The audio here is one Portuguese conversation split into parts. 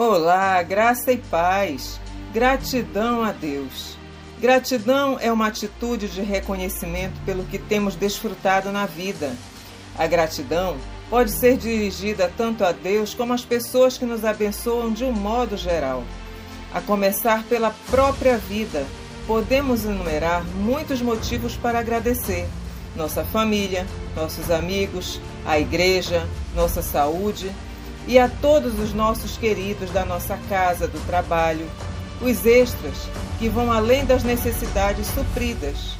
Olá, graça e paz. Gratidão a Deus. Gratidão é uma atitude de reconhecimento pelo que temos desfrutado na vida. A gratidão pode ser dirigida tanto a Deus como às pessoas que nos abençoam de um modo geral. A começar pela própria vida, podemos enumerar muitos motivos para agradecer. Nossa família, nossos amigos, a igreja, nossa saúde, e a todos os nossos queridos da nossa casa, do trabalho, os extras que vão além das necessidades supridas.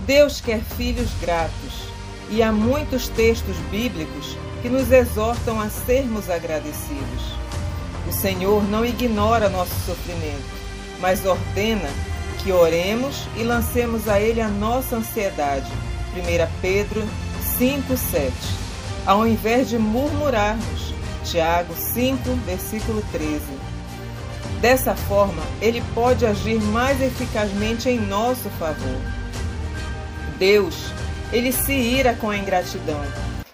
Deus quer filhos gratos e há muitos textos bíblicos que nos exortam a sermos agradecidos. O Senhor não ignora nosso sofrimento, mas ordena que oremos e lancemos a Ele a nossa ansiedade. 1 Pedro 5,7 Ao invés de murmurarmos, Tiago 5, versículo 13. Dessa forma, ele pode agir mais eficazmente em nosso favor. Deus, ele se ira com a ingratidão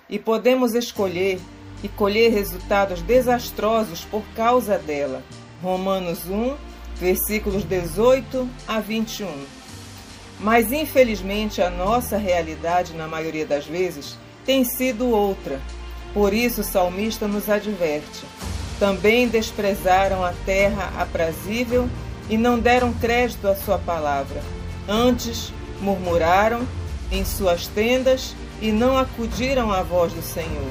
e podemos escolher e colher resultados desastrosos por causa dela. Romanos 1, versículos 18 a 21. Mas infelizmente a nossa realidade, na maioria das vezes, tem sido outra por isso o salmista nos adverte: também desprezaram a terra aprazível e não deram crédito à sua palavra. Antes murmuraram em suas tendas e não acudiram à voz do Senhor.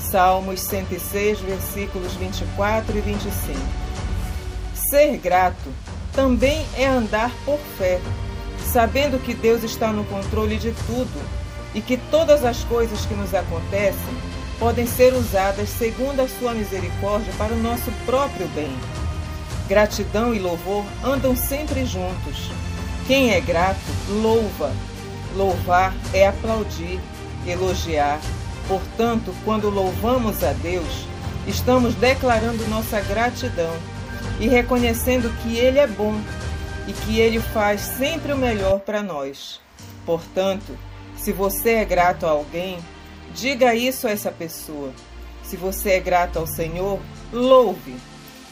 Salmos 106, versículos 24 e 25. Ser grato também é andar por fé, sabendo que Deus está no controle de tudo e que todas as coisas que nos acontecem podem ser usadas segundo a sua misericórdia para o nosso próprio bem. Gratidão e louvor andam sempre juntos. Quem é grato, louva. Louvar é aplaudir, elogiar. Portanto, quando louvamos a Deus, estamos declarando nossa gratidão e reconhecendo que Ele é bom e que Ele faz sempre o melhor para nós. Portanto, se você é grato a alguém, Diga isso a essa pessoa. Se você é grato ao Senhor, louve.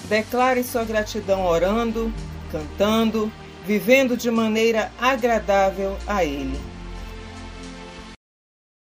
Declare sua gratidão orando, cantando, vivendo de maneira agradável a Ele.